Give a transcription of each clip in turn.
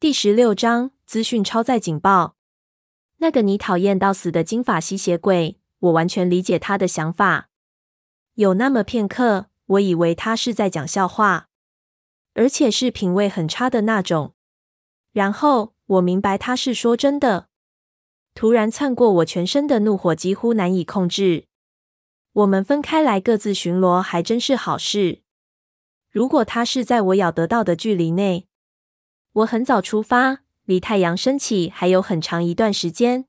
第十六章资讯超载警报。那个你讨厌到死的金发吸血鬼，我完全理解他的想法。有那么片刻，我以为他是在讲笑话，而且是品味很差的那种。然后我明白他是说真的。突然窜过我全身的怒火几乎难以控制。我们分开来各自巡逻，还真是好事。如果他是在我咬得到的距离内。我很早出发，离太阳升起还有很长一段时间。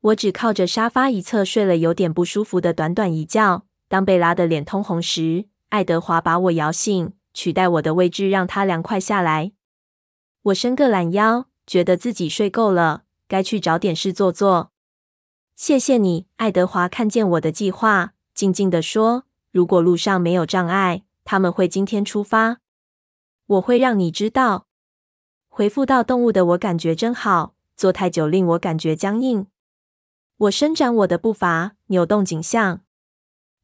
我只靠着沙发一侧睡了有点不舒服的短短一觉。当贝拉的脸通红时，爱德华把我摇醒，取代我的位置，让他凉快下来。我伸个懒腰，觉得自己睡够了，该去找点事做做。谢谢你，爱德华看见我的计划，静静地说：“如果路上没有障碍，他们会今天出发。我会让你知道。”恢复到动物的我感觉真好，坐太久令我感觉僵硬。我伸展我的步伐，扭动颈项。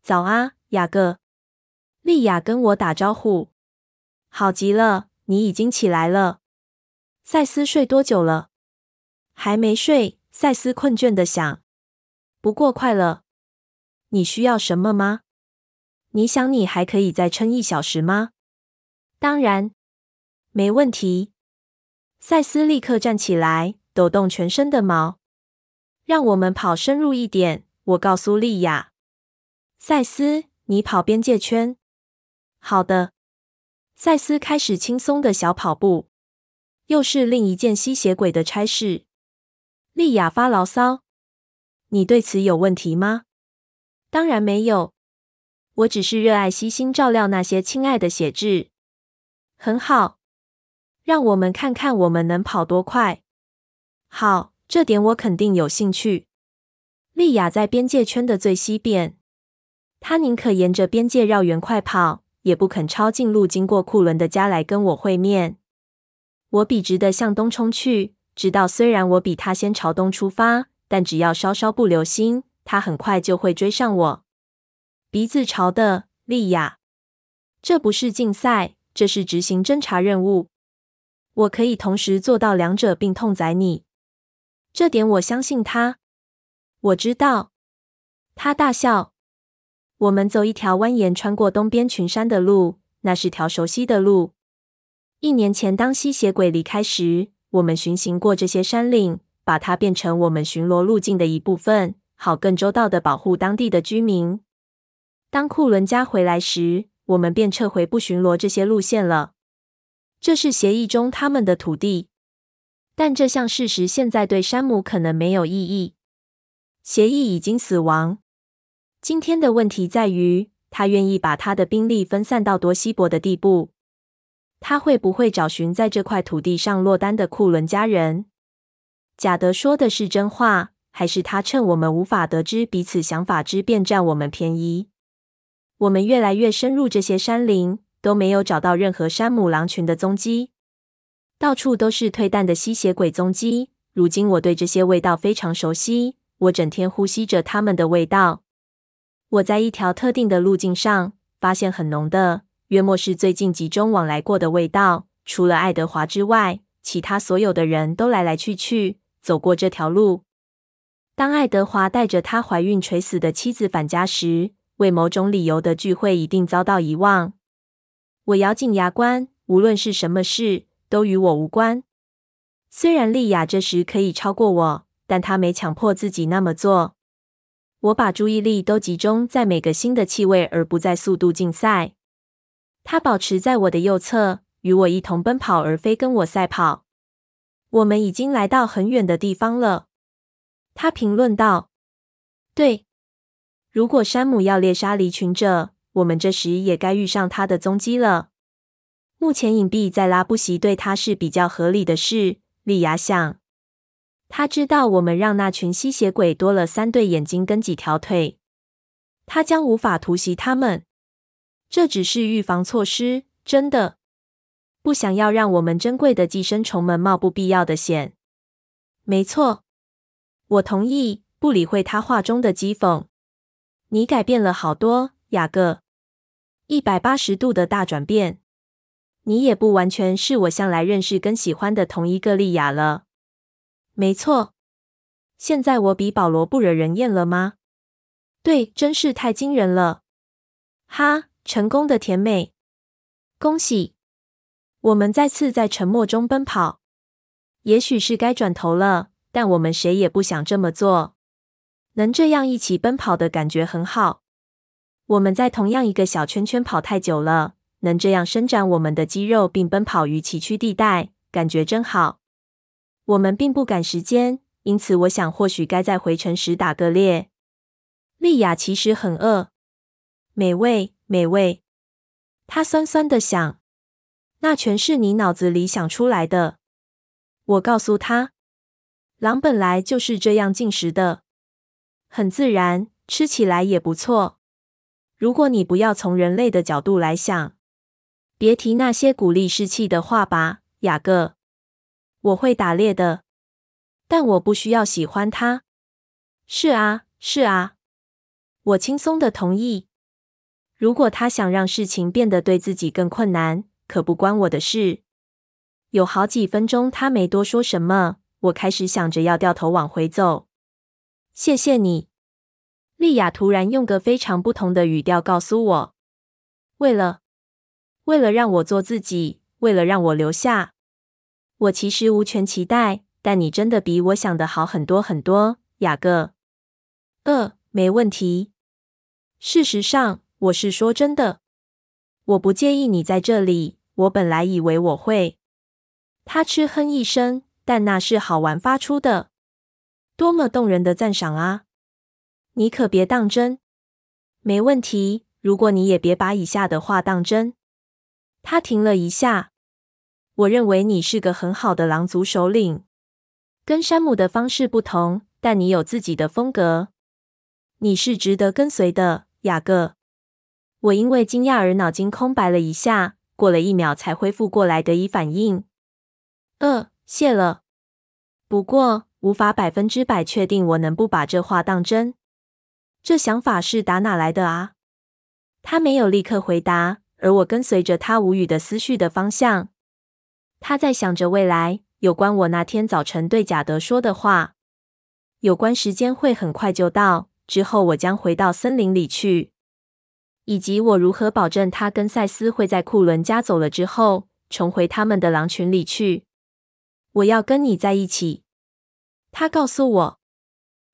早啊，雅各。莉亚跟我打招呼。好极了，你已经起来了。赛斯睡多久了？还没睡。赛斯困倦的想。不过快了。你需要什么吗？你想你还可以再撑一小时吗？当然，没问题。赛斯立刻站起来，抖动全身的毛。让我们跑深入一点，我告诉莉亚。赛斯，你跑边界圈。好的。赛斯开始轻松的小跑步。又是另一件吸血鬼的差事。莉亚发牢骚。你对此有问题吗？当然没有。我只是热爱悉心照料那些亲爱的血质。很好。让我们看看我们能跑多快。好，这点我肯定有兴趣。莉亚在边界圈的最西边，她宁可沿着边界绕圆快跑，也不肯抄近路经过库伦的家来跟我会面。我笔直地向东冲去，知道虽然我比他先朝东出发，但只要稍稍不留心，他很快就会追上我。鼻子朝的，莉亚。这不是竞赛，这是执行侦察任务。我可以同时做到两者并痛宰你，这点我相信他。我知道。他大笑。我们走一条蜿蜒穿过东边群山的路，那是条熟悉的路。一年前，当吸血鬼离开时，我们巡行过这些山岭，把它变成我们巡逻路径的一部分，好更周到的保护当地的居民。当库伦家回来时，我们便撤回不巡逻这些路线了。这是协议中他们的土地，但这项事实现在对山姆可能没有意义。协议已经死亡。今天的问题在于，他愿意把他的兵力分散到多稀薄的地步。他会不会找寻在这块土地上落单的库伦家人？贾德说的是真话，还是他趁我们无法得知彼此想法之便占我们便宜？我们越来越深入这些山林。都没有找到任何山姆狼群的踪迹，到处都是退弹的吸血鬼踪迹。如今我对这些味道非常熟悉，我整天呼吸着它们的味道。我在一条特定的路径上发现很浓的，约莫是最近集中往来过的味道。除了爱德华之外，其他所有的人都来来去去走过这条路。当爱德华带着他怀孕垂死的妻子返家时，为某种理由的聚会一定遭到遗忘。我咬紧牙关，无论是什么事，都与我无关。虽然莉亚这时可以超过我，但她没强迫自己那么做。我把注意力都集中在每个新的气味，而不在速度竞赛。她保持在我的右侧，与我一同奔跑，而非跟我赛跑。我们已经来到很远的地方了，她评论道。对，如果山姆要猎杀离群者。我们这时也该遇上他的踪迹了。目前隐蔽在拉布席对他是比较合理的事，莉亚想。他知道我们让那群吸血鬼多了三对眼睛跟几条腿，他将无法突袭他们。这只是预防措施，真的不想要让我们珍贵的寄生虫们冒不必要的险。没错，我同意，不理会他话中的讥讽。你改变了好多，雅各。一百八十度的大转变，你也不完全是我向来认识跟喜欢的同一个莉亚了。没错。现在我比保罗不惹人厌了吗？对，真是太惊人了！哈，成功的甜美，恭喜！我们再次在沉默中奔跑。也许是该转头了，但我们谁也不想这么做。能这样一起奔跑的感觉很好。我们在同样一个小圈圈跑太久了，能这样伸展我们的肌肉并奔跑于崎岖地带，感觉真好。我们并不赶时间，因此我想或许该在回程时打个猎。莉亚其实很饿，美味，美味。她酸酸的想：“那全是你脑子里想出来的。”我告诉她：“狼本来就是这样进食的，很自然，吃起来也不错。如果你不要从人类的角度来想，别提那些鼓励士气的话吧，雅各。我会打猎的，但我不需要喜欢它。是啊，是啊。”我轻松的同意。如果他想让事情变得对自己更困难，可不关我的事。有好几分钟，他没多说什么。我开始想着要掉头往回走。谢谢你，莉亚突然用个非常不同的语调告诉我：“为了，为了让我做自己，为了让我留下。我其实无权期待，但你真的比我想的好很多很多，雅各。呃，没问题。”事实上，我是说真的，我不介意你在这里。我本来以为我会。他嗤哼一声，但那是好玩发出的。多么动人的赞赏啊！你可别当真。没问题，如果你也别把以下的话当真。他停了一下。我认为你是个很好的狼族首领，跟山姆的方式不同，但你有自己的风格。你是值得跟随的。雅各，我因为惊讶而脑筋空白了一下，过了一秒才恢复过来得以反应。呃，谢了。不过无法百分之百确定我能不把这话当真。这想法是打哪来的啊？他没有立刻回答，而我跟随着他无语的思绪的方向。他在想着未来，有关我那天早晨对贾德说的话，有关时间会很快就到。之后，我将回到森林里去，以及我如何保证他跟赛斯会在库伦家走了之后重回他们的狼群里去。我要跟你在一起，他告诉我。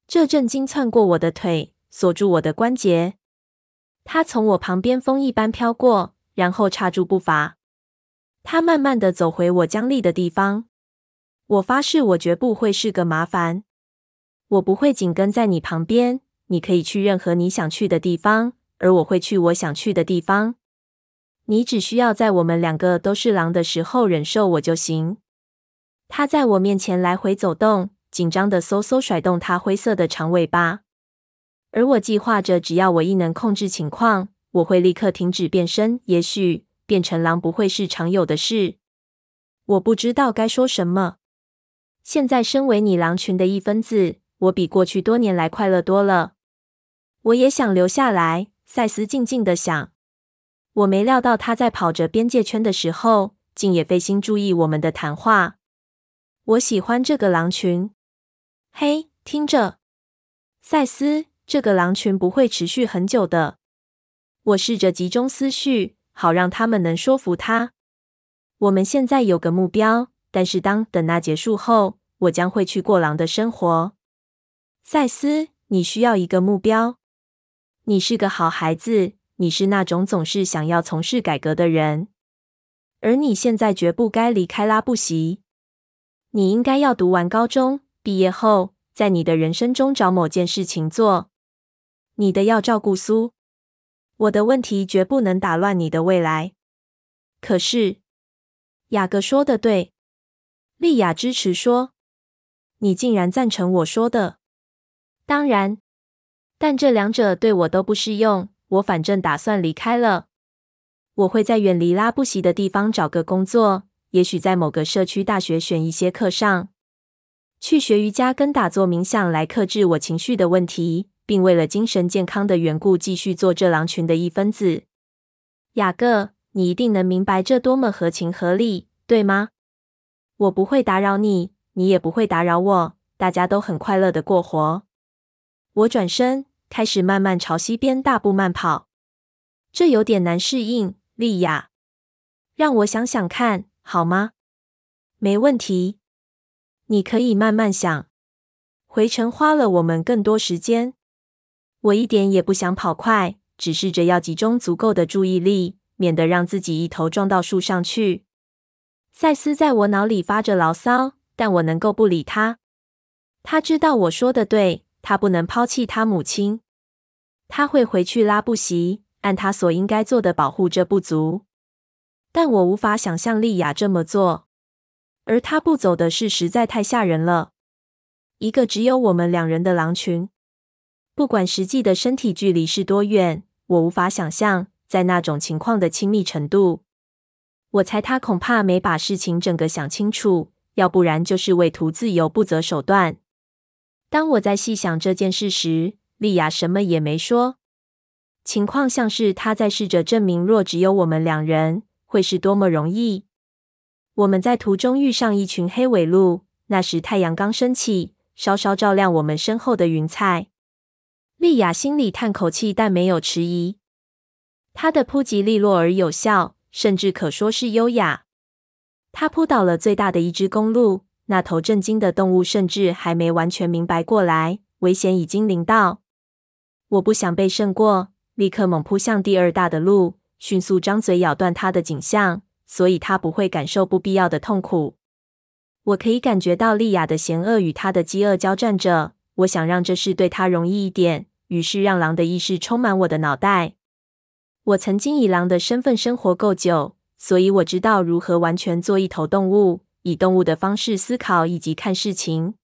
这震惊窜过我的腿，锁住我的关节。他从我旁边风一般飘过，然后刹住步伐。他慢慢的走回我僵立的地方。我发誓，我绝不会是个麻烦。我不会紧跟在你旁边。你可以去任何你想去的地方，而我会去我想去的地方。你只需要在我们两个都是狼的时候忍受我就行。他在我面前来回走动，紧张的嗖嗖甩动他灰色的长尾巴。而我计划着，只要我一能控制情况，我会立刻停止变身。也许变成狼不会是常有的事。我不知道该说什么。现在身为你狼群的一分子，我比过去多年来快乐多了。我也想留下来，赛斯静静地想。我没料到他在跑着边界圈的时候，竟也费心注意我们的谈话。我喜欢这个狼群。嘿，听着，赛斯，这个狼群不会持续很久的。我试着集中思绪，好让他们能说服他。我们现在有个目标，但是当等那结束后，我将会去过狼的生活。赛斯，你需要一个目标。你是个好孩子，你是那种总是想要从事改革的人，而你现在绝不该离开拉布席。你应该要读完高中，毕业后在你的人生中找某件事情做。你的要照顾苏。我的问题绝不能打乱你的未来。可是，雅各说的对，莉亚支持说，你竟然赞成我说的？当然。但这两者对我都不适用。我反正打算离开了。我会在远离拉布席的地方找个工作，也许在某个社区大学选一些课上，去学瑜伽跟打坐冥想来克制我情绪的问题，并为了精神健康的缘故继续做这狼群的一分子。雅各，你一定能明白这多么合情合理，对吗？我不会打扰你，你也不会打扰我，大家都很快乐的过活。我转身，开始慢慢朝西边大步慢跑。这有点难适应，莉亚。让我想想看，好吗？没问题。你可以慢慢想。回程花了我们更多时间。我一点也不想跑快，只试着要集中足够的注意力，免得让自己一头撞到树上去。赛斯在我脑里发着牢骚，但我能够不理他。他知道我说的对，他不能抛弃他母亲。他会回去拉布席，按他所应该做的保护这部族。但我无法想象莉亚这么做，而他不走的事实在太吓人了。一个只有我们两人的狼群。不管实际的身体距离是多远，我无法想象在那种情况的亲密程度。我猜他恐怕没把事情整个想清楚，要不然就是为图自由不择手段。当我在细想这件事时，莉亚什么也没说。情况像是他在试着证明，若只有我们两人，会是多么容易。我们在途中遇上一群黑尾鹿，那时太阳刚升起，稍稍照亮我们身后的云彩。莉亚心里叹口气，但没有迟疑。她的扑击利落而有效，甚至可说是优雅。她扑倒了最大的一只公鹿，那头震惊的动物甚至还没完全明白过来，危险已经临到。我不想被胜过，立刻猛扑向第二大的鹿，迅速张嘴咬断它的颈项，所以它不会感受不必要的痛苦。我可以感觉到莉亚的嫌恶与她的饥饿交战着。我想让这事对他容易一点，于是让狼的意识充满我的脑袋。我曾经以狼的身份生活够久，所以我知道如何完全做一头动物，以动物的方式思考以及看事情。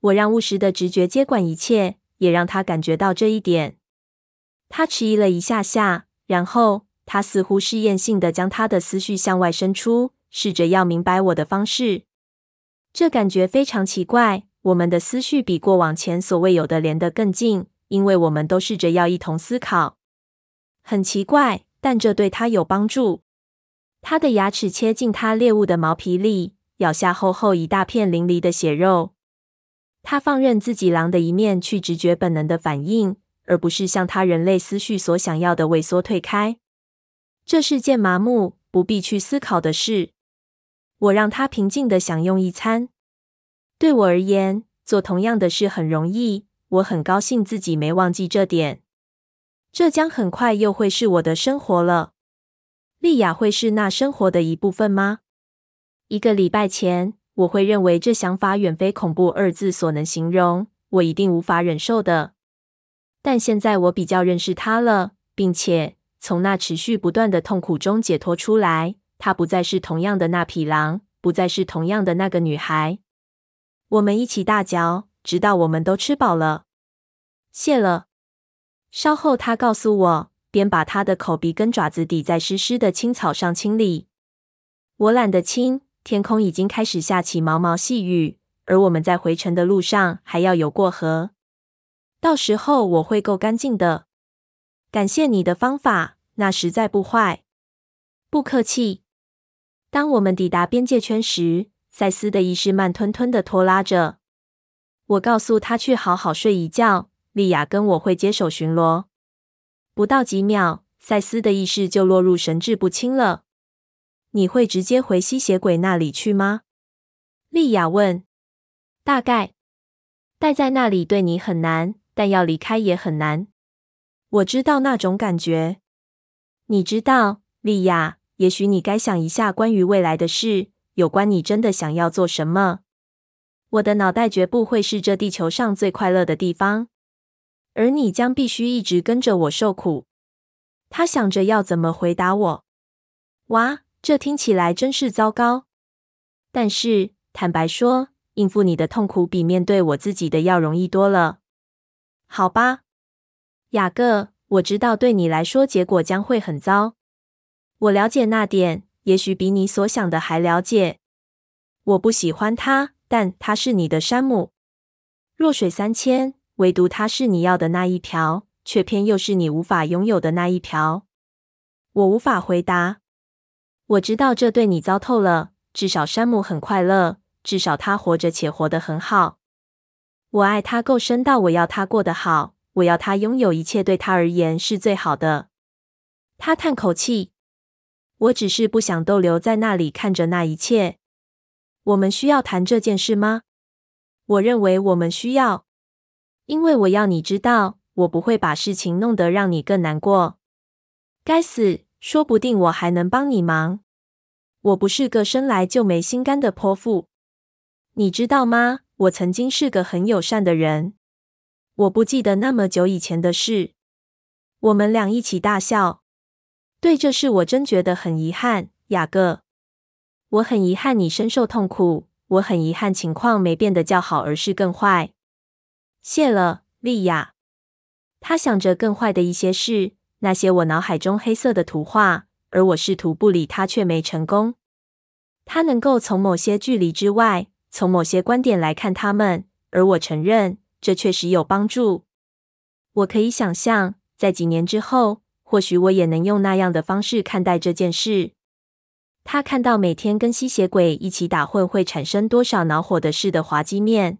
我让务实的直觉接管一切，也让他感觉到这一点。他迟疑了一下下，然后他似乎试验性的将他的思绪向外伸出，试着要明白我的方式。这感觉非常奇怪。我们的思绪比过往前所未有的连得更近，因为我们都试着要一同思考。很奇怪，但这对他有帮助。他的牙齿切进他猎物的毛皮里，咬下厚厚一大片淋漓的血肉。他放任自己狼的一面去直觉本能的反应，而不是像他人类思绪所想要的萎缩退开。这是件麻木、不必去思考的事。我让他平静的享用一餐。对我而言，做同样的事很容易。我很高兴自己没忘记这点。这将很快又会是我的生活了。莉亚会是那生活的一部分吗？一个礼拜前，我会认为这想法远非恐怖二字所能形容，我一定无法忍受的。但现在我比较认识他了，并且从那持续不断的痛苦中解脱出来。他不再是同样的那匹狼，不再是同样的那个女孩。我们一起大嚼，直到我们都吃饱了。谢了。稍后，他告诉我，边把他的口鼻跟爪子抵在湿湿的青草上清理。我懒得清，天空已经开始下起毛毛细雨，而我们在回程的路上还要游过河。到时候我会够干净的。感谢你的方法，那实在不坏。不客气。当我们抵达边界圈时，赛斯的意识慢吞吞的拖拉着我，告诉他去好好睡一觉。莉亚跟我会接手巡逻。不到几秒，赛斯的意识就落入神志不清了。你会直接回吸血鬼那里去吗？莉亚问。大概。待在那里对你很难，但要离开也很难。我知道那种感觉。你知道，莉亚，也许你该想一下关于未来的事。有关你真的想要做什么？我的脑袋绝不会是这地球上最快乐的地方，而你将必须一直跟着我受苦。他想着要怎么回答我。哇，这听起来真是糟糕。但是坦白说，应付你的痛苦比面对我自己的要容易多了。好吧，雅各，我知道对你来说结果将会很糟。我了解那点。也许比你所想的还了解。我不喜欢他，但他是你的山姆。弱水三千，唯独他是你要的那一瓢，却偏又是你无法拥有的那一瓢。我无法回答。我知道这对你糟透了。至少山姆很快乐，至少他活着且活得很好。我爱他够深到我要他过得好，我要他拥有一切对他而言是最好的。他叹口气。我只是不想逗留在那里看着那一切。我们需要谈这件事吗？我认为我们需要，因为我要你知道，我不会把事情弄得让你更难过。该死，说不定我还能帮你忙。我不是个生来就没心肝的泼妇，你知道吗？我曾经是个很友善的人。我不记得那么久以前的事。我们俩一起大笑。对这事我真觉得很遗憾，雅各。我很遗憾你深受痛苦。我很遗憾情况没变得较好，而是更坏。谢了，莉亚。他想着更坏的一些事，那些我脑海中黑色的图画。而我试图不理他，却没成功。他能够从某些距离之外，从某些观点来看他们，而我承认这确实有帮助。我可以想象，在几年之后，或许我也能用那样的方式看待这件事。他看到每天跟吸血鬼一起打混会产生多少恼火的事的滑稽面。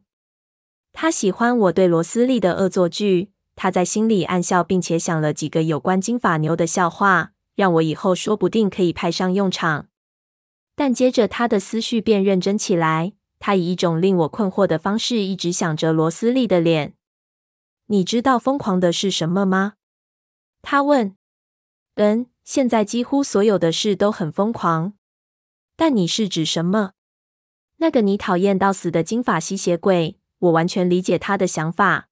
他喜欢我对罗斯利的恶作剧。他在心里暗笑，并且想了几个有关金发妞的笑话。让我以后说不定可以派上用场。但接着他的思绪便认真起来，他以一种令我困惑的方式一直想着罗斯利的脸。你知道疯狂的是什么吗？他问。嗯，现在几乎所有的事都很疯狂。但你是指什么？那个你讨厌到死的金发吸血鬼，我完全理解他的想法。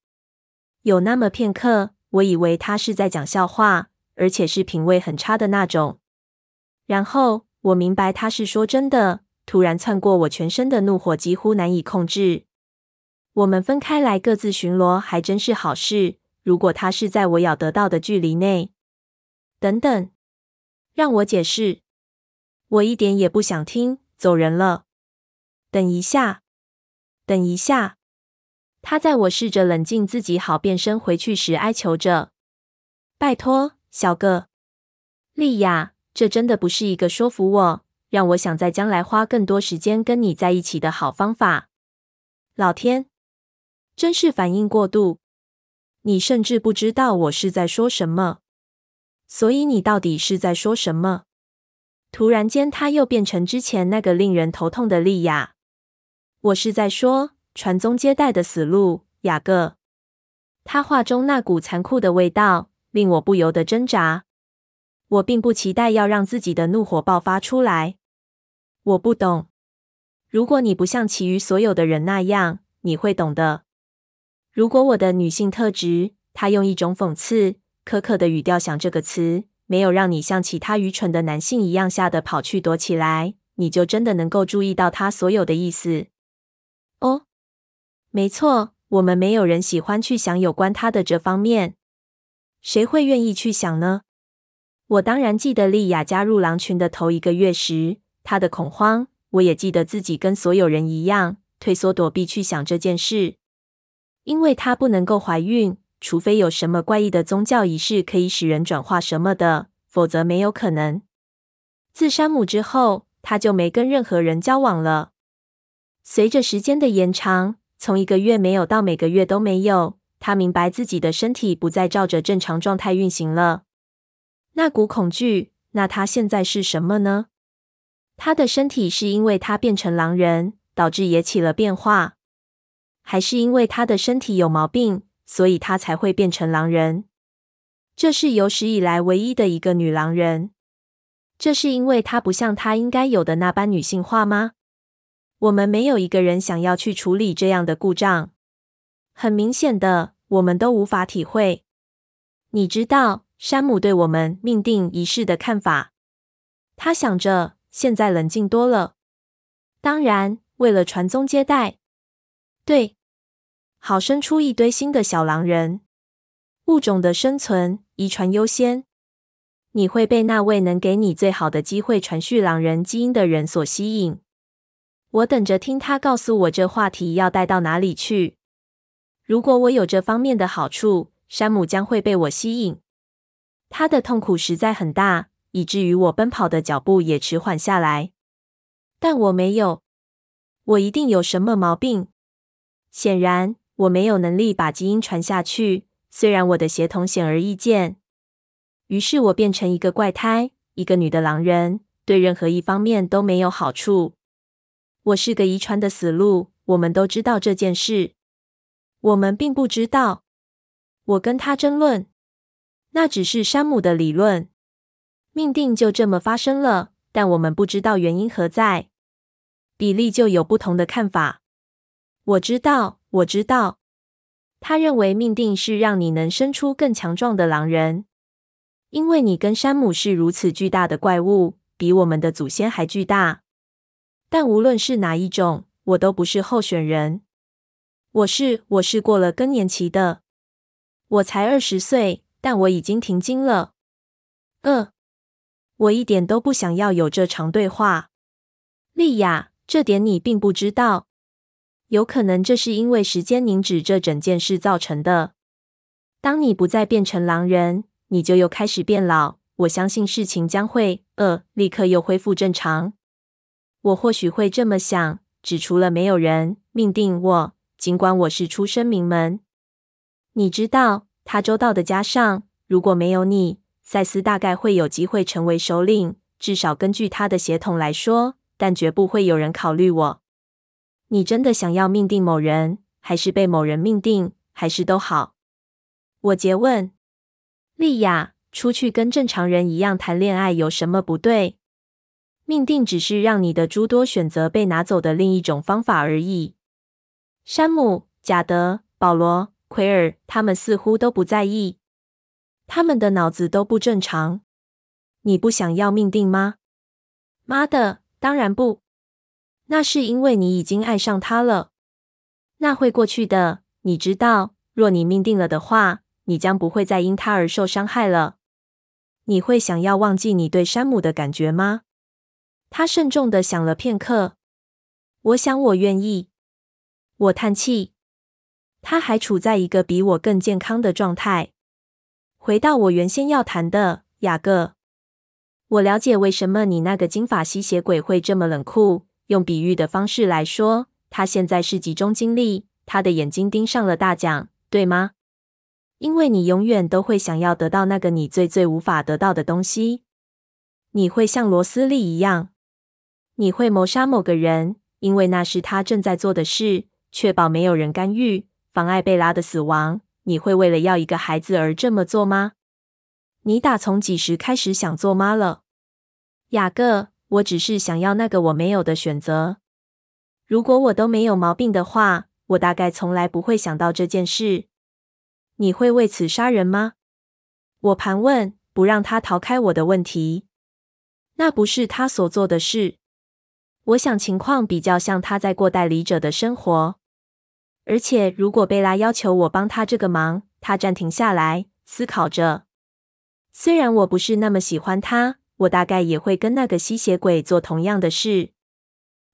有那么片刻，我以为他是在讲笑话。而且是品味很差的那种。然后我明白他是说真的。突然窜过我全身的怒火几乎难以控制。我们分开来各自巡逻，还真是好事。如果他是在我咬得到的距离内，等等，让我解释。我一点也不想听。走人了。等一下，等一下。他在我试着冷静自己好变身回去时哀求着：“拜托。”小个，莉亚，这真的不是一个说服我，让我想在将来花更多时间跟你在一起的好方法。老天，真是反应过度。你甚至不知道我是在说什么，所以你到底是在说什么？突然间，他又变成之前那个令人头痛的莉亚。我是在说传宗接代的死路，雅各。他话中那股残酷的味道。令我不由得挣扎。我并不期待要让自己的怒火爆发出来。我不懂。如果你不像其余所有的人那样，你会懂的。如果我的女性特质，他用一种讽刺、苛刻的语调想这个词，没有让你像其他愚蠢的男性一样吓得跑去躲起来，你就真的能够注意到他所有的意思。哦，没错，我们没有人喜欢去想有关他的这方面。谁会愿意去想呢？我当然记得莉亚加入狼群的头一个月时，她的恐慌。我也记得自己跟所有人一样，退缩躲避去想这件事，因为她不能够怀孕，除非有什么怪异的宗教仪式可以使人转化什么的，否则没有可能。自山姆之后，他就没跟任何人交往了。随着时间的延长，从一个月没有到每个月都没有。他明白自己的身体不再照着正常状态运行了。那股恐惧，那他现在是什么呢？他的身体是因为他变成狼人，导致也起了变化，还是因为他的身体有毛病，所以他才会变成狼人？这是有史以来唯一的一个女狼人。这是因为她不像她应该有的那般女性化吗？我们没有一个人想要去处理这样的故障。很明显的。我们都无法体会。你知道山姆对我们命定仪式的看法？他想着，现在冷静多了。当然，为了传宗接代，对，好生出一堆新的小狼人，物种的生存，遗传优先。你会被那位能给你最好的机会传续狼人基因的人所吸引。我等着听他告诉我这话题要带到哪里去。如果我有这方面的好处，山姆将会被我吸引。他的痛苦实在很大，以至于我奔跑的脚步也迟缓下来。但我没有，我一定有什么毛病。显然，我没有能力把基因传下去，虽然我的协同显而易见。于是我变成一个怪胎，一个女的狼人，对任何一方面都没有好处。我是个遗传的死路，我们都知道这件事。我们并不知道。我跟他争论，那只是山姆的理论。命定就这么发生了，但我们不知道原因何在。比利就有不同的看法。我知道，我知道。他认为命定是让你能生出更强壮的狼人，因为你跟山姆是如此巨大的怪物，比我们的祖先还巨大。但无论是哪一种，我都不是候选人。我是，我是过了更年期的。我才二十岁，但我已经停经了。呃，我一点都不想要有这场对话，莉亚，这点你并不知道。有可能这是因为时间凝止这整件事造成的。当你不再变成狼人，你就又开始变老。我相信事情将会，呃，立刻又恢复正常。我或许会这么想，只除了没有人命定我，尽管我是出身名门。你知道，他周到的加上，如果没有你，赛斯大概会有机会成为首领，至少根据他的血统来说，但绝不会有人考虑我。你真的想要命定某人，还是被某人命定，还是都好？我诘问。莉亚，出去跟正常人一样谈恋爱有什么不对？命定只是让你的诸多选择被拿走的另一种方法而已。山姆、贾德、保罗、奎尔，他们似乎都不在意，他们的脑子都不正常。你不想要命定吗？妈的，当然不。那是因为你已经爱上他了。那会过去的，你知道。若你命定了的话，你将不会再因他而受伤害了。你会想要忘记你对山姆的感觉吗？他慎重地想了片刻。我想我愿意。我叹气。他还处在一个比我更健康的状态。回到我原先要谈的，雅各。我了解为什么你那个金发吸血鬼会这么冷酷。用比喻的方式来说，他现在是集中精力，他的眼睛盯上了大奖，对吗？因为你永远都会想要得到那个你最最无法得到的东西。你会像罗斯利一样。你会谋杀某个人，因为那是他正在做的事，确保没有人干预，妨碍贝拉的死亡。你会为了要一个孩子而这么做吗？你打从几时开始想做妈了，雅各？我只是想要那个我没有的选择。如果我都没有毛病的话，我大概从来不会想到这件事。你会为此杀人吗？我盘问，不让他逃开我的问题。那不是他所做的事。我想情况比较像他在过代理者的生活。而且，如果贝拉要求我帮他这个忙，他暂停下来，思考着。虽然我不是那么喜欢他，我大概也会跟那个吸血鬼做同样的事。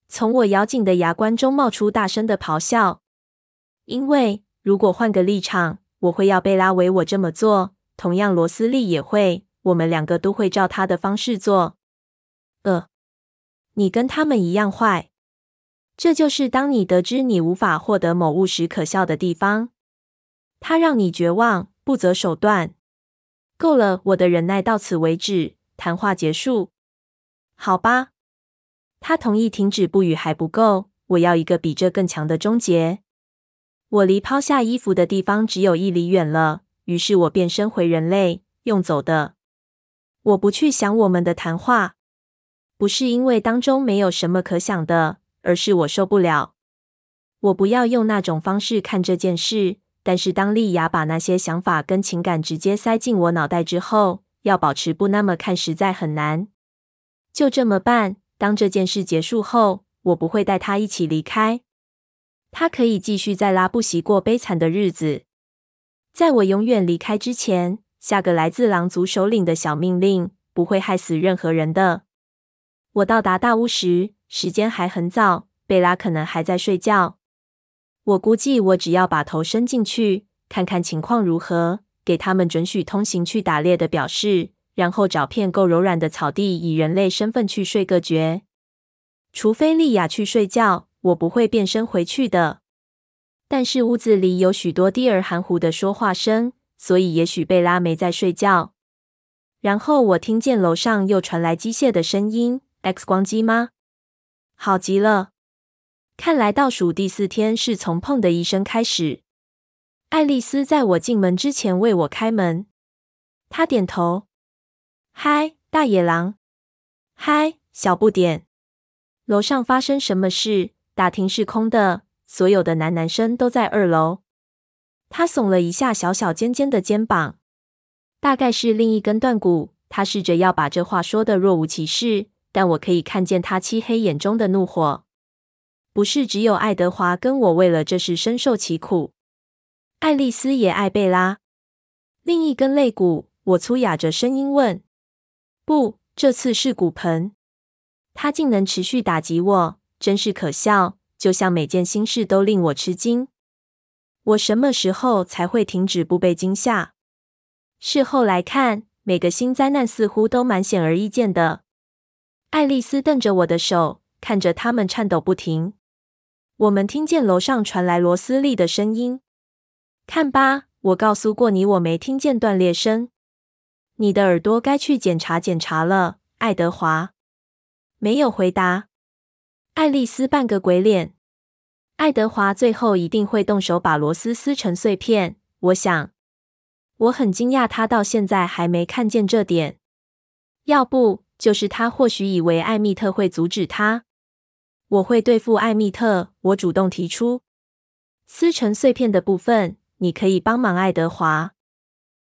从我咬紧的牙关中冒出大声的咆哮，因为如果换个立场，我会要贝拉为我这么做。同样，罗斯利也会，我们两个都会照他的方式做。呃，你跟他们一样坏。这就是当你得知你无法获得某物时可笑的地方。他让你绝望，不择手段。够了，我的忍耐到此为止。谈话结束，好吧。他同意停止不语还不够，我要一个比这更强的终结。我离抛下衣服的地方只有一里远了，于是我变身回人类，用走的。我不去想我们的谈话，不是因为当中没有什么可想的，而是我受不了。我不要用那种方式看这件事，但是当莉亚把那些想法跟情感直接塞进我脑袋之后。要保持不那么看实在很难，就这么办。当这件事结束后，我不会带他一起离开。他可以继续在拉布席过悲惨的日子。在我永远离开之前，下个来自狼族首领的小命令，不会害死任何人的。我到达大屋时，时间还很早，贝拉可能还在睡觉。我估计我只要把头伸进去，看看情况如何。给他们准许通行去打猎的表示，然后找片够柔软的草地，以人类身份去睡个觉。除非莉亚去睡觉，我不会变身回去的。但是屋子里有许多低而含糊的说话声，所以也许贝拉没在睡觉。然后我听见楼上又传来机械的声音：“X 光机吗？好极了！看来倒数第四天是从砰的一声开始。”爱丽丝在我进门之前为我开门，她点头：“嗨，大野狼！嗨，小不点！楼上发生什么事？大厅是空的，所有的男男生都在二楼。”她耸了一下小小尖尖的肩膀。大概是另一根断骨。他试着要把这话说的若无其事，但我可以看见他漆黑眼中的怒火。不是只有爱德华跟我为了这事深受其苦，爱丽丝也爱贝拉。另一根肋骨，我粗哑着声音问：“不，这次是骨盆。”他竟能持续打击我，真是可笑。就像每件新事都令我吃惊。我什么时候才会停止不被惊吓？事后来看，每个新灾难似乎都蛮显而易见的。爱丽丝瞪着我的手，看着它们颤抖不停。我们听见楼上传来罗斯利的声音：“看吧，我告诉过你，我没听见断裂声。你的耳朵该去检查检查了。”爱德华没有回答。爱丽丝扮个鬼脸。爱德华最后一定会动手把螺丝撕成碎片，我想。我很惊讶，他到现在还没看见这点。要不就是他或许以为艾蜜特会阻止他。我会对付艾蜜特，我主动提出。撕成碎片的部分，你可以帮忙，爱德华。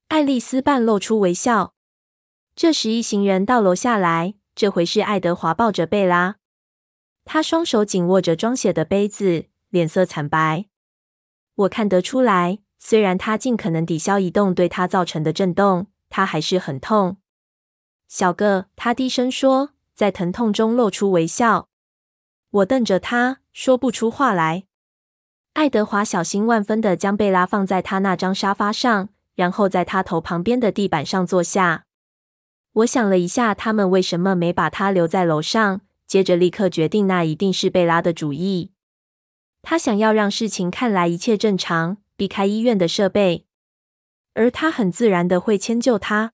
爱丽丝半露出微笑。这时，一行人到楼下来，这回是爱德华抱着贝拉，他双手紧握着装血的杯子，脸色惨白。我看得出来。虽然他尽可能抵消移动对他造成的震动，他还是很痛。小个，他低声说，在疼痛中露出微笑。我瞪着他，说不出话来。爱德华小心万分地将贝拉放在他那张沙发上，然后在他头旁边的地板上坐下。我想了一下，他们为什么没把他留在楼上，接着立刻决定，那一定是贝拉的主意。他想要让事情看来一切正常。避开医院的设备，而他很自然的会迁就他。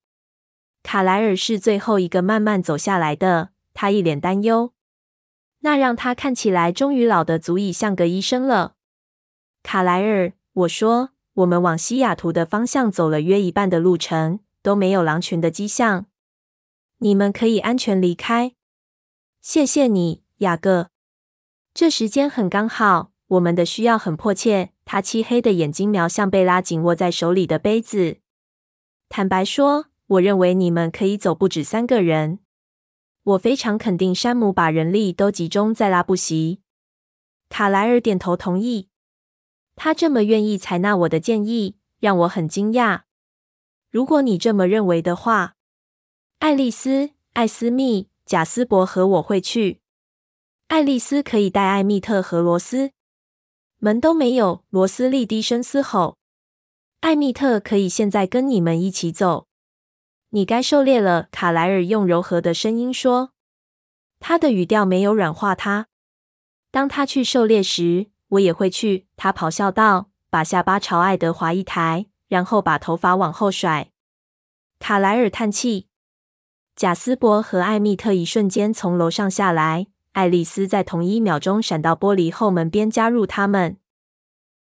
卡莱尔是最后一个慢慢走下来的，他一脸担忧，那让他看起来终于老得足以像个医生了。卡莱尔，我说，我们往西雅图的方向走了约一半的路程，都没有狼群的迹象，你们可以安全离开。谢谢你，雅各。这时间很刚好，我们的需要很迫切。他漆黑的眼睛瞄向贝拉紧握在手里的杯子。坦白说，我认为你们可以走不止三个人。我非常肯定山姆把人力都集中在拉布席。卡莱尔点头同意。他这么愿意采纳我的建议，让我很惊讶。如果你这么认为的话，爱丽丝、艾斯密、贾斯伯和我会去。爱丽丝可以带艾蜜特和罗斯。门都没有，罗斯利低声嘶吼。艾蜜特可以现在跟你们一起走。你该狩猎了，卡莱尔用柔和的声音说。他的语调没有软化他。当他去狩猎时，我也会去。他咆哮道，把下巴朝爱德华一抬，然后把头发往后甩。卡莱尔叹气。贾斯伯和艾蜜特一瞬间从楼上下来。爱丽丝在同一秒钟闪到玻璃后门边，加入他们。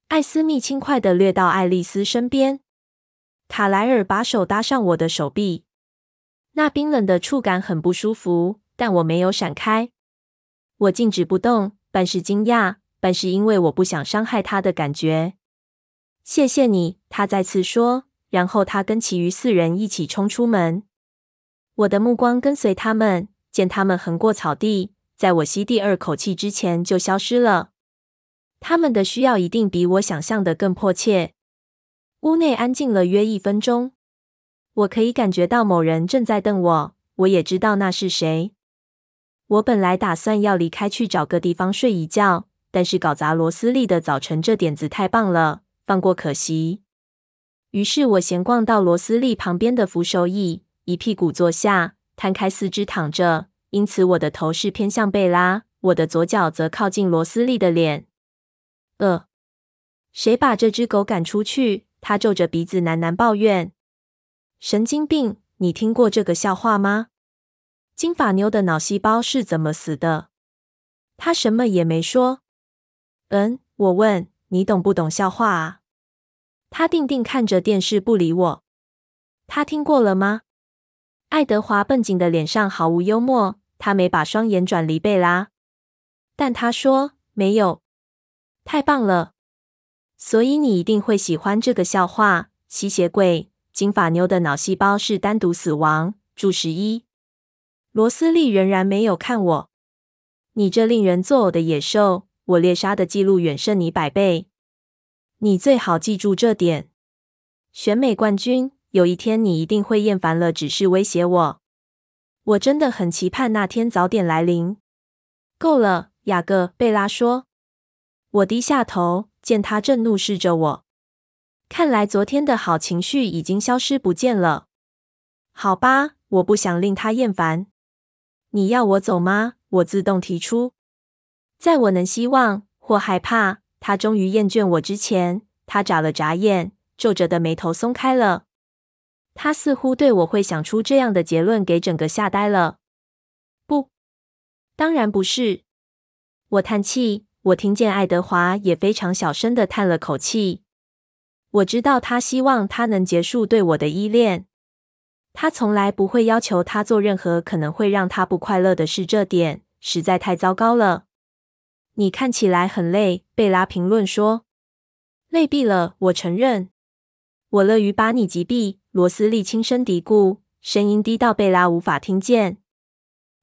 艾斯密轻快地掠到爱丽丝身边。卡莱尔把手搭上我的手臂，那冰冷的触感很不舒服，但我没有闪开。我静止不动，半是惊讶，但是因为我不想伤害他的感觉。谢谢你，他再次说，然后他跟其余四人一起冲出门。我的目光跟随他们，见他们横过草地。在我吸第二口气之前就消失了。他们的需要一定比我想象的更迫切。屋内安静了约一分钟，我可以感觉到某人正在瞪我，我也知道那是谁。我本来打算要离开去找个地方睡一觉，但是搞砸罗斯利的早晨这点子太棒了，放过可惜。于是我闲逛到罗斯利旁边的扶手椅，一屁股坐下，摊开四肢躺着，因此我的头是偏向贝拉，我的左脚则靠近罗斯利的脸。呃，谁把这只狗赶出去？他皱着鼻子喃喃抱怨。神经病！你听过这个笑话吗？金发妞的脑细胞是怎么死的？他什么也没说。嗯，我问你懂不懂笑话啊？他定定看着电视不理我。他听过了吗？爱德华绷紧的脸上毫无幽默，他没把双眼转离贝拉，但他说没有。太棒了！所以你一定会喜欢这个笑话。吸血鬼金发妞的脑细胞是单独死亡。注十一：罗斯利仍然没有看我。你这令人作呕的野兽！我猎杀的记录远胜你百倍。你最好记住这点。选美冠军。有一天你一定会厌烦了，只是威胁我。我真的很期盼那天早点来临。够了，雅各，贝拉说。我低下头，见他正怒视着我。看来昨天的好情绪已经消失不见了。好吧，我不想令他厌烦。你要我走吗？我自动提出。在我能希望或害怕他终于厌倦我之前，他眨了眨眼，皱着的眉头松开了。他似乎对我会想出这样的结论给整个吓呆了。不，当然不是。我叹气。我听见爱德华也非常小声的叹了口气。我知道他希望他能结束对我的依恋。他从来不会要求他做任何可能会让他不快乐的事，这点实在太糟糕了。你看起来很累，贝拉评论说。累毙了，我承认。我乐于把你击毙。罗斯利轻声嘀咕，声音低到贝拉无法听见。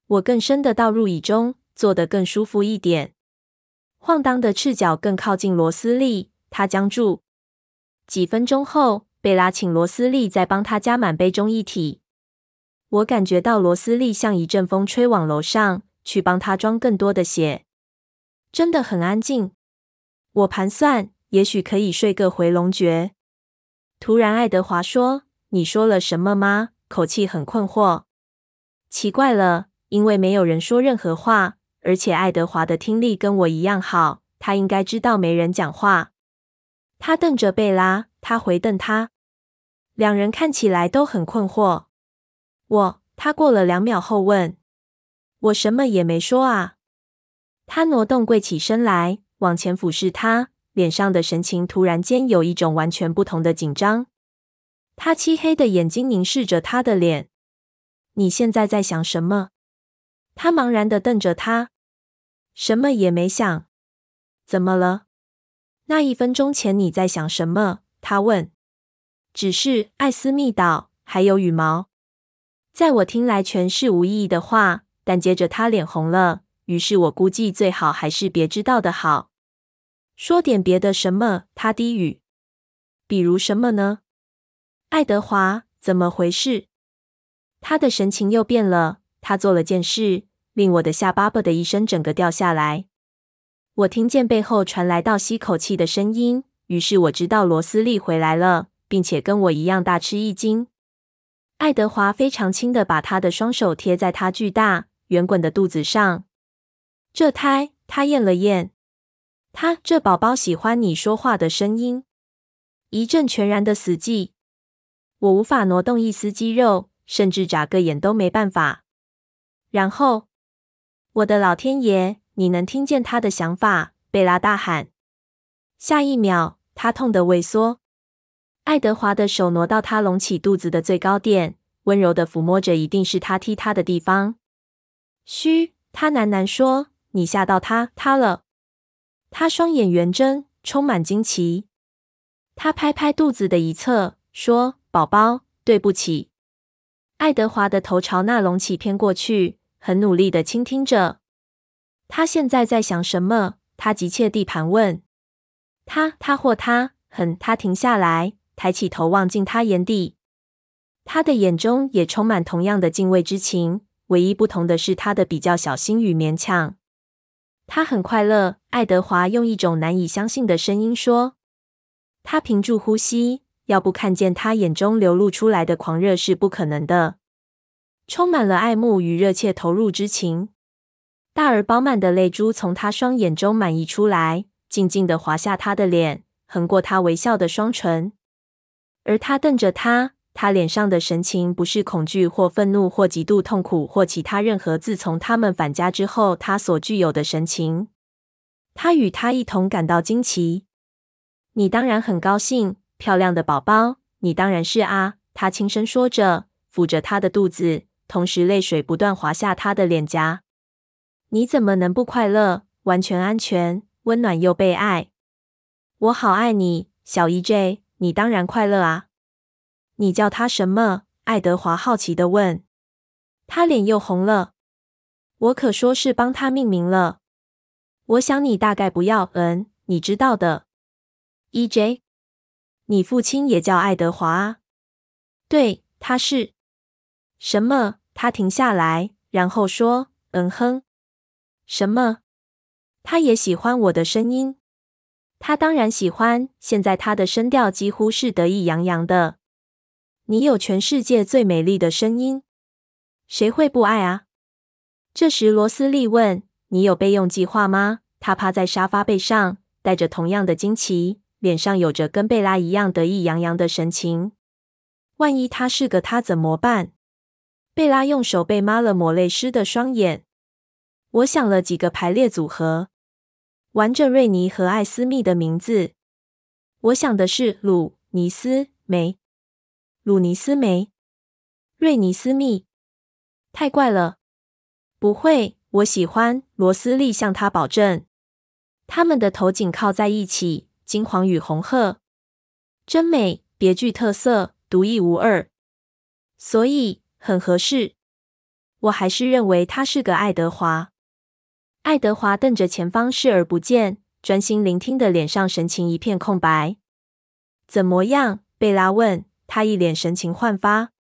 我更深的倒入椅中，坐得更舒服一点。晃荡的赤脚更靠近罗斯利，他僵住。几分钟后，贝拉请罗斯利再帮他加满杯中液体。我感觉到罗斯利像一阵风吹往楼上去帮他装更多的血。真的很安静。我盘算，也许可以睡个回笼觉。突然，爱德华说。你说了什么吗？口气很困惑。奇怪了，因为没有人说任何话，而且爱德华的听力跟我一样好，他应该知道没人讲话。他瞪着贝拉，他回瞪他，两人看起来都很困惑。我，他过了两秒后问：“我什么也没说啊。”他挪动跪起身来，往前俯视他，脸上的神情突然间有一种完全不同的紧张。他漆黑的眼睛凝视着他的脸。你现在在想什么？他茫然的瞪着他。什么也没想。怎么了？那一分钟前你在想什么？他问。只是艾斯密岛，还有羽毛。在我听来全是无意义的话，但接着他脸红了。于是我估计最好还是别知道的好。说点别的什么？他低语。比如什么呢？爱德华，怎么回事？他的神情又变了。他做了件事，令我的下巴“啵”的一声整个掉下来。我听见背后传来倒吸口气的声音，于是我知道罗斯利回来了，并且跟我一样大吃一惊。爱德华非常轻的把他的双手贴在他巨大圆滚的肚子上。这胎，他验了验，他这宝宝喜欢你说话的声音。一阵全然的死寂。我无法挪动一丝肌肉，甚至眨个眼都没办法。然后，我的老天爷！你能听见他的想法？贝拉大喊。下一秒，他痛得萎缩。爱德华的手挪到他隆起肚子的最高点，温柔地抚摸着，一定是他踢他的地方。嘘，他喃喃说：“你吓到他，他了。”他双眼圆睁，充满惊奇。他拍拍肚子的一侧，说。宝宝，对不起。爱德华的头朝那隆起偏过去，很努力的倾听着。他现在在想什么？他急切地盘问。他，他或他，很。他停下来，抬起头望进他眼底。他的眼中也充满同样的敬畏之情，唯一不同的是他的比较小心与勉强。他很快乐。爱德华用一种难以相信的声音说。他屏住呼吸。要不看见他眼中流露出来的狂热是不可能的。充满了爱慕与热切投入之情。大而饱满的泪珠从他双眼中满溢出来，静静的滑下他的脸，横过他微笑的双唇。而他瞪着他，他脸上的神情不是恐惧或愤怒或极度痛苦或其他任何自从他们返家之后他所具有的神情。他与他一同感到惊奇。你当然很高兴，漂亮的宝宝，你当然是啊。他轻声说着，抚着他的肚子，同时泪水不断滑下他的脸颊。你怎么能不快乐？完全安全、温暖又被爱。我好爱你，小 EJ。你当然快乐啊。你叫他什么？爱德华好奇地问。他脸又红了。我可说是帮他命名了。我想你大概不要，嗯，你知道的。EJ，你父亲也叫爱德华啊？对，他是。什么？他停下来，然后说：“嗯哼。”什么？他也喜欢我的声音。他当然喜欢。现在他的声调几乎是得意洋洋的。你有全世界最美丽的声音，谁会不爱啊？这时罗斯利问：“你有备用计划吗？”他趴在沙发背上，带着同样的惊奇，脸上有着跟贝拉一样得意洋洋的神情。万一他是个他怎么办？贝拉用手背抹了抹泪湿的双眼。我想了几个排列组合，玩着瑞尼和艾斯密的名字。我想的是鲁尼斯梅，鲁尼斯梅，瑞尼斯密，太怪了。不会，我喜欢。罗斯利向他保证。他们的头颈靠在一起，金黄与红褐，真美，别具特色，独一无二，所以很合适。我还是认为他是个爱德华。爱德华瞪着前方，视而不见，专心聆听的脸上神情一片空白。怎么样？贝拉问他，一脸神情焕发。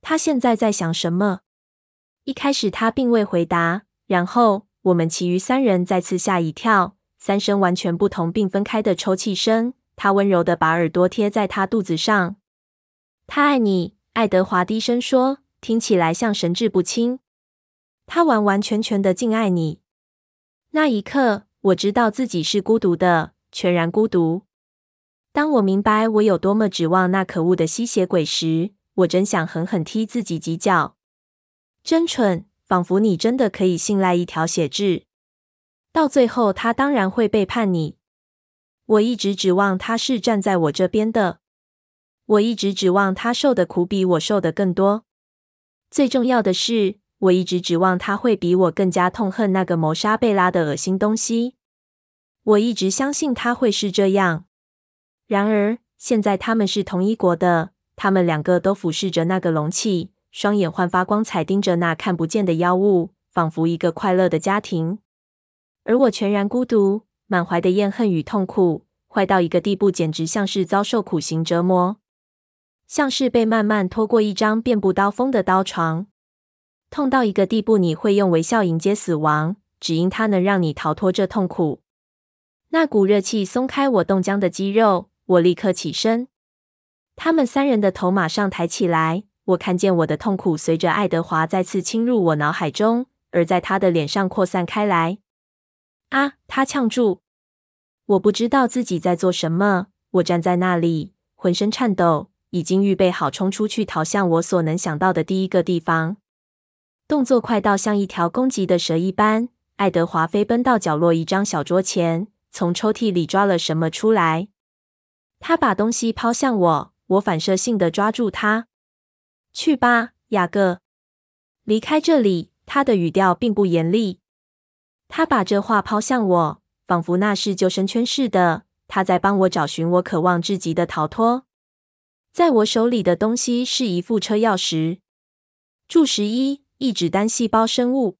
他现在在想什么？一开始他并未回答，然后我们其余三人再次吓一跳，三声完全不同并分开的抽泣声。他温柔的把耳朵贴在他肚子上。他爱你，爱德华低声说，听起来像神志不清。他完完全全的敬爱你。那一刻，我知道自己是孤独的，全然孤独。当我明白我有多么指望那可恶的吸血鬼时，我真想狠狠踢自己几脚。真蠢，仿佛你真的可以信赖一条血痣。到最后，他当然会背叛你。我一直指望他是站在我这边的。我一直指望他受的苦比我受的更多。最重要的是，我一直指望他会比我更加痛恨那个谋杀贝拉的恶心东西。我一直相信他会是这样。然而，现在他们是同一国的，他们两个都俯视着那个容器，双眼焕发光彩，盯着那看不见的妖物，仿佛一个快乐的家庭。而我全然孤独，满怀的怨恨与痛苦，坏到一个地步，简直像是遭受苦刑折磨，像是被慢慢拖过一张遍布刀锋的刀床。痛到一个地步，你会用微笑迎接死亡，只因它能让你逃脱这痛苦。那股热气松开我冻僵的肌肉，我立刻起身。他们三人的头马上抬起来，我看见我的痛苦随着爱德华再次侵入我脑海中，而在他的脸上扩散开来。啊！他呛住。我不知道自己在做什么。我站在那里，浑身颤抖，已经预备好冲出去，逃向我所能想到的第一个地方。动作快到像一条攻击的蛇一般，爱德华飞奔到角落一张小桌前，从抽屉里抓了什么出来。他把东西抛向我，我反射性的抓住他。去吧，雅各，离开这里。他的语调并不严厉。他把这话抛向我，仿佛那是救生圈似的。他在帮我找寻我渴望至极的逃脱。在我手里的东西是一副车钥匙。注十一。一指单细胞生物。